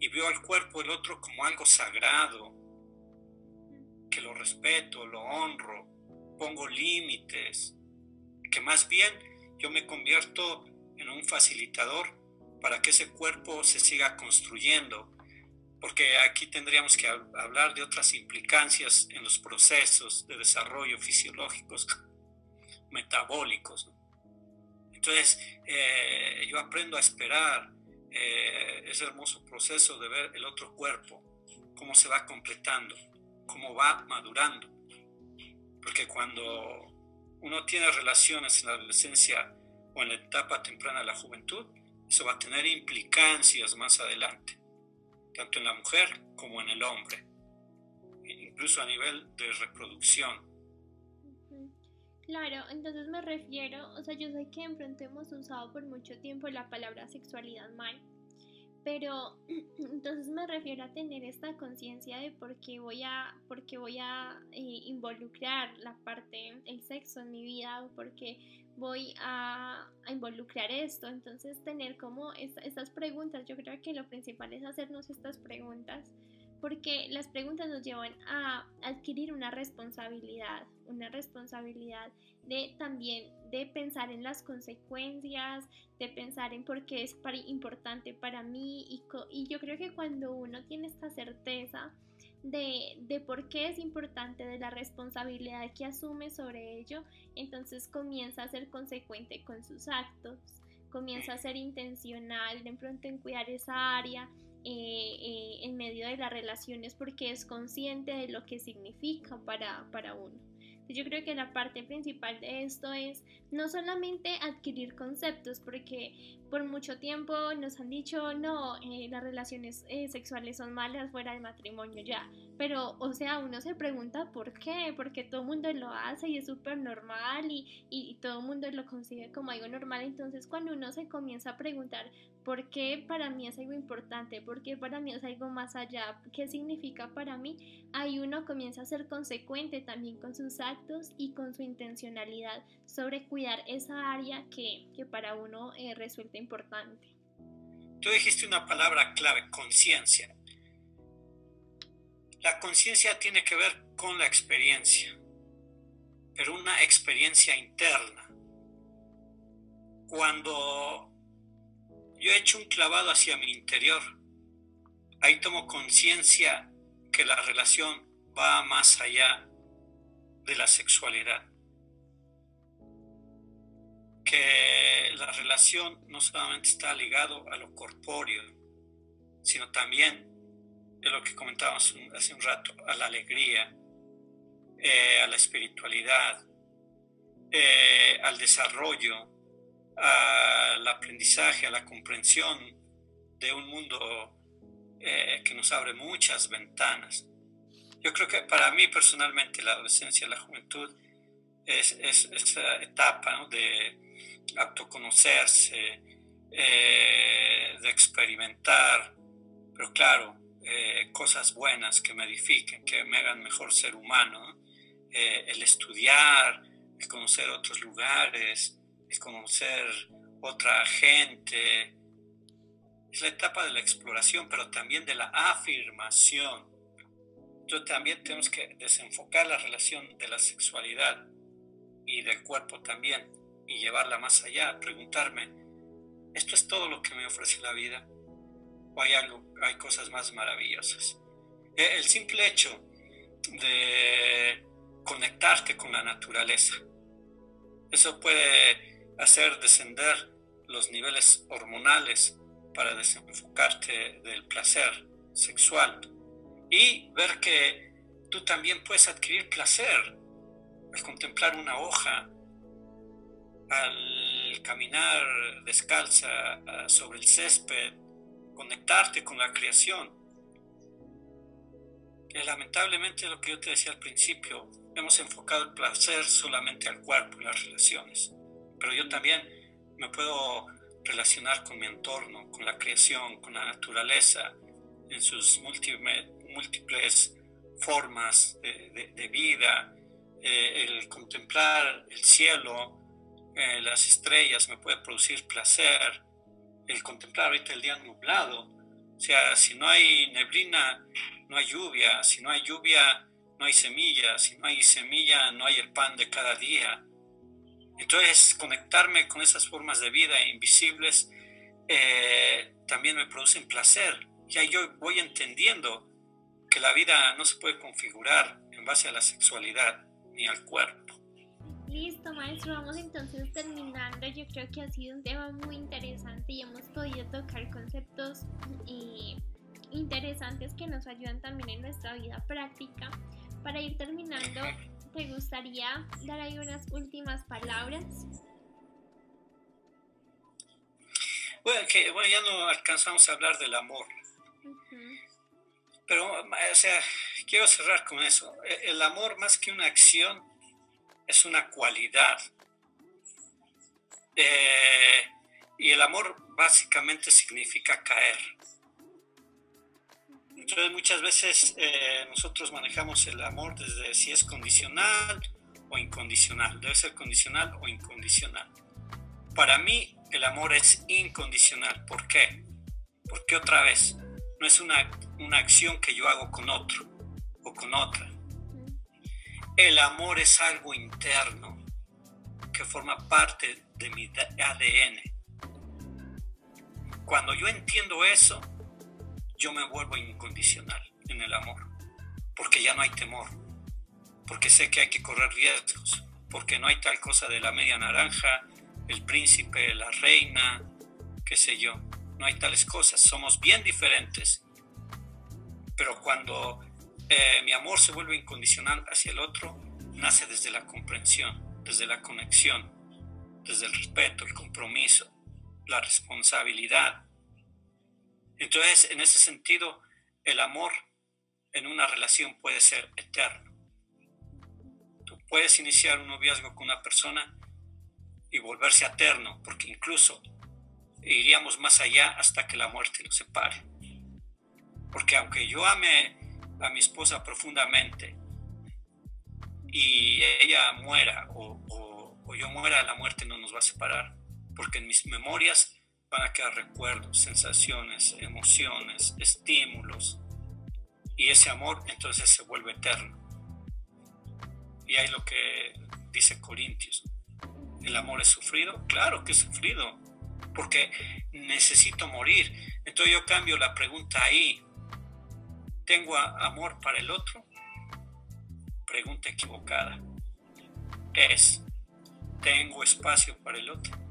Y veo al cuerpo del otro como algo sagrado, que lo respeto, lo honro, pongo límites, que más bien yo me convierto en un facilitador para que ese cuerpo se siga construyendo, porque aquí tendríamos que hablar de otras implicancias en los procesos de desarrollo fisiológicos, metabólicos. Entonces, eh, yo aprendo a esperar eh, ese hermoso proceso de ver el otro cuerpo, cómo se va completando, cómo va madurando. Porque cuando uno tiene relaciones en la adolescencia o en la etapa temprana de la juventud, eso va a tener implicancias más adelante, tanto en la mujer como en el hombre, incluso a nivel de reproducción. Claro, entonces me refiero, o sea, yo sé que en pronto hemos usado por mucho tiempo la palabra sexualidad mal, pero entonces me refiero a tener esta conciencia de por qué voy a, por qué voy a eh, involucrar la parte, el sexo en mi vida o por qué voy a, involucrar esto. Entonces tener como estas preguntas, yo creo que lo principal es hacernos estas preguntas porque las preguntas nos llevan a adquirir una responsabilidad, una responsabilidad de también de pensar en las consecuencias, de pensar en por qué es importante para mí y, y yo creo que cuando uno tiene esta certeza de, de por qué es importante, de la responsabilidad que asume sobre ello, entonces comienza a ser consecuente con sus actos, comienza a ser intencional de pronto en cuidar esa área, eh, eh, en medio de las relaciones porque es consciente de lo que significa para, para uno. Yo creo que la parte principal de esto es no solamente adquirir conceptos, porque por mucho tiempo nos han dicho, no, eh, las relaciones eh, sexuales son malas fuera del matrimonio ya. Pero, o sea, uno se pregunta por qué, porque todo el mundo lo hace y es súper normal y, y, todo el mundo lo consigue como algo normal. Entonces, cuando uno se comienza a preguntar por qué para mí es algo importante, por qué para mí es algo más allá, qué significa para mí, ahí uno comienza a ser consecuente también con sus actos y con su intencionalidad sobre cuidar esa área que, que para uno eh, resulta importante. Tú dijiste una palabra clave, conciencia. La conciencia tiene que ver con la experiencia, pero una experiencia interna. Cuando yo he hecho un clavado hacia mi interior, ahí tomo conciencia que la relación va más allá de la sexualidad que la relación no solamente está ligado a lo corpóreo, sino también, de lo que comentábamos hace un rato, a la alegría, eh, a la espiritualidad, eh, al desarrollo, al aprendizaje, a la comprensión de un mundo eh, que nos abre muchas ventanas. Yo creo que para mí personalmente la adolescencia, la juventud, es, es esa etapa ¿no? de autoconocerse, de experimentar, pero claro, eh, cosas buenas que me edifiquen, que me hagan mejor ser humano, eh, el estudiar, el conocer otros lugares, el conocer otra gente. Es la etapa de la exploración, pero también de la afirmación. Entonces también tenemos que desenfocar la relación de la sexualidad y del cuerpo también y llevarla más allá, preguntarme, ¿esto es todo lo que me ofrece la vida? ¿O hay, algo, hay cosas más maravillosas? E, el simple hecho de conectarte con la naturaleza, eso puede hacer descender los niveles hormonales para desenfocarte del placer sexual y ver que tú también puedes adquirir placer al contemplar una hoja, al caminar descalza ah, sobre el césped, conectarte con la creación. Y lamentablemente lo que yo te decía al principio, hemos enfocado el placer solamente al cuerpo y las relaciones, pero yo también me puedo relacionar con mi entorno, con la creación, con la naturaleza, en sus múltiples, formas de, vida, eh, el contemplar el cielo, eh, las estrellas me puede producir placer, el contemplar ahorita el día nublado, o sea, si no hay neblina, no hay lluvia, si no hay lluvia, no hay semilla, si no hay semilla, no hay el pan de cada día. Entonces, conectarme con esas formas de vida invisibles eh, también me producen placer. Ya yo voy entendiendo que la vida no se puede configurar en base a la sexualidad ni al cuerpo. Listo, maestro. Vamos entonces terminando. Yo creo que ha sido un tema muy interesante y hemos podido tocar conceptos eh, interesantes que nos ayudan también en nuestra vida práctica. Para ir terminando, ¿te gustaría dar ahí unas últimas palabras? Bueno, que bueno, ya no alcanzamos a hablar del amor. Pero, o sea, quiero cerrar con eso. E, el amor, más que una acción, es una cualidad. Eh, y el amor básicamente significa caer. Entonces muchas veces eh, nosotros manejamos el amor desde si es condicional o incondicional. Debe ser condicional o incondicional. Para mí el amor es incondicional. ¿Por qué? Porque otra vez, no es una, una acción que yo hago con otro o con otra. El amor es algo interno que forma parte de mi ADN. Cuando yo entiendo eso, yo me vuelvo incondicional en el amor, porque ya no hay temor, porque sé que hay que correr riesgos, porque no hay tal cosa de la media naranja, el príncipe, la reina, qué sé yo, no hay tales cosas, somos bien diferentes, pero cuando eh, mi amor se vuelve incondicional hacia el otro, nace desde la comprensión, desde la conexión, desde el respeto, el compromiso, la responsabilidad, entonces, en ese sentido, el amor en una relación puede ser eterno. Tú puedes iniciar un noviazgo con una persona y volverse eterno, porque incluso iríamos más allá hasta que la muerte nos separe. Porque aunque yo ame a mi esposa profundamente y ella muera o, o yo muera, la muerte no nos va a separar, porque en mis memorias van a quedar recuerdos, sensaciones, emociones, estímulos. Y ese amor entonces se vuelve eterno. Y hay lo que dice Corintios. ¿El amor es sufrido? Claro que es sufrido, porque necesito morir. Entonces yo cambio la pregunta ahí. ¿Tengo amor para el otro? Pregunta equivocada. Es, ¿tengo espacio para el otro?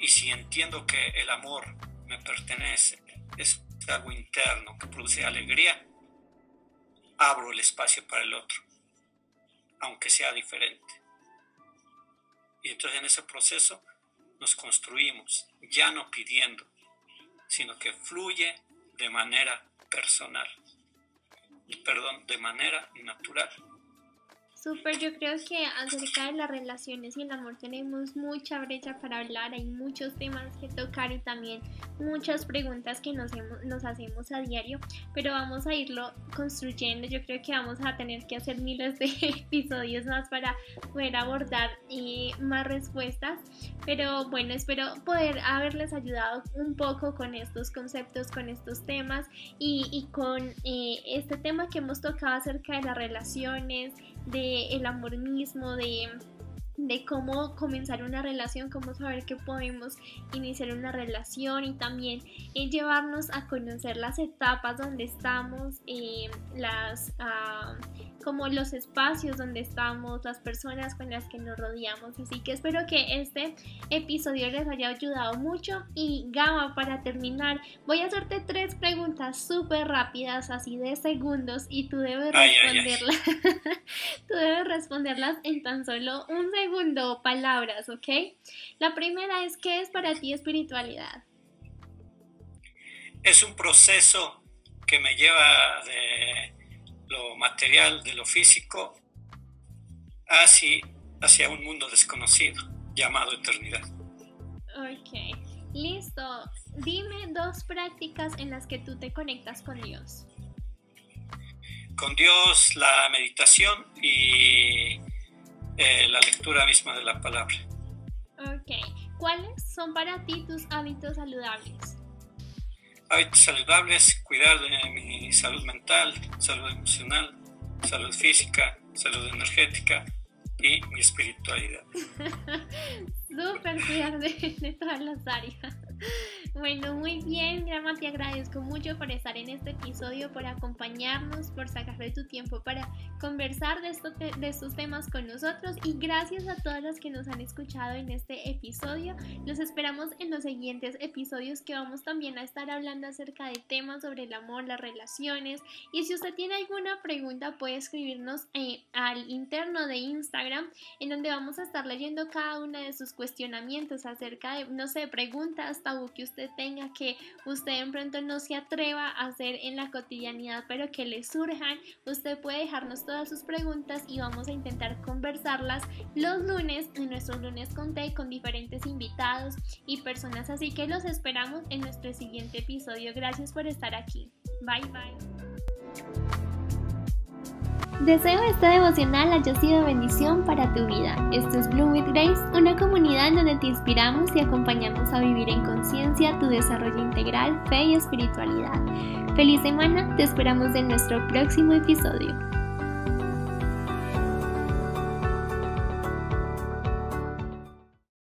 Y si entiendo que el amor me pertenece, es algo interno que produce alegría, abro el espacio para el otro, aunque sea diferente. Y entonces en ese proceso nos construimos, ya no pidiendo, sino que fluye de manera personal, perdón, de manera natural. Súper, yo creo que acerca de las relaciones y el amor tenemos mucha brecha para hablar, hay muchos temas que tocar y también muchas preguntas que nos, nos hacemos a diario, pero vamos a irlo construyendo, yo creo que vamos a tener que hacer miles de episodios más para poder abordar y más respuestas, pero bueno, espero poder haberles ayudado un poco con estos conceptos, con estos temas y, y con eh, este tema que hemos tocado acerca de las relaciones, de el amor mismo, de de cómo comenzar una relación, cómo saber que podemos iniciar una relación y también en llevarnos a conocer las etapas donde estamos, eh, las, ah, como los espacios donde estamos, las personas con las que nos rodeamos. Así que espero que este episodio les haya ayudado mucho y Gama, para terminar, voy a hacerte tres preguntas súper rápidas, así de segundos, y tú debes responderlas. tú debes responderlas en tan solo un segundo palabras, ¿ok? La primera es, ¿qué es para ti espiritualidad? Es un proceso que me lleva de lo material, de lo físico, hacia, hacia un mundo desconocido llamado eternidad. Ok, listo. Dime dos prácticas en las que tú te conectas con Dios con Dios, la meditación y eh, la lectura misma de la palabra. Ok, ¿cuáles son para ti tus hábitos saludables? Hábitos saludables, cuidar de mi salud mental, salud emocional, salud física, salud energética y mi espiritualidad. Súper cuidar de todas las áreas. Bueno, muy bien, Grama, te agradezco mucho por estar en este episodio, por acompañarnos, por sacarle tu tiempo para conversar de, de estos temas con nosotros y gracias a todas las que nos han escuchado en este episodio. Los esperamos en los siguientes episodios que vamos también a estar hablando acerca de temas sobre el amor, las relaciones y si usted tiene alguna pregunta puede escribirnos eh, al interno de Instagram en donde vamos a estar leyendo cada una de sus cuestionamientos acerca de, no sé, preguntas, que usted tenga, que usted en pronto no se atreva a hacer en la cotidianidad, pero que le surjan, usted puede dejarnos todas sus preguntas y vamos a intentar conversarlas los lunes, en nuestros lunes con té, con diferentes invitados y personas. Así que los esperamos en nuestro siguiente episodio. Gracias por estar aquí. Bye bye. Deseo este devocional haya sido bendición para tu vida. Esto es Bloom with Grace, una comunidad en donde te inspiramos y acompañamos a vivir en conciencia tu desarrollo integral, fe y espiritualidad. Feliz semana, te esperamos en nuestro próximo episodio.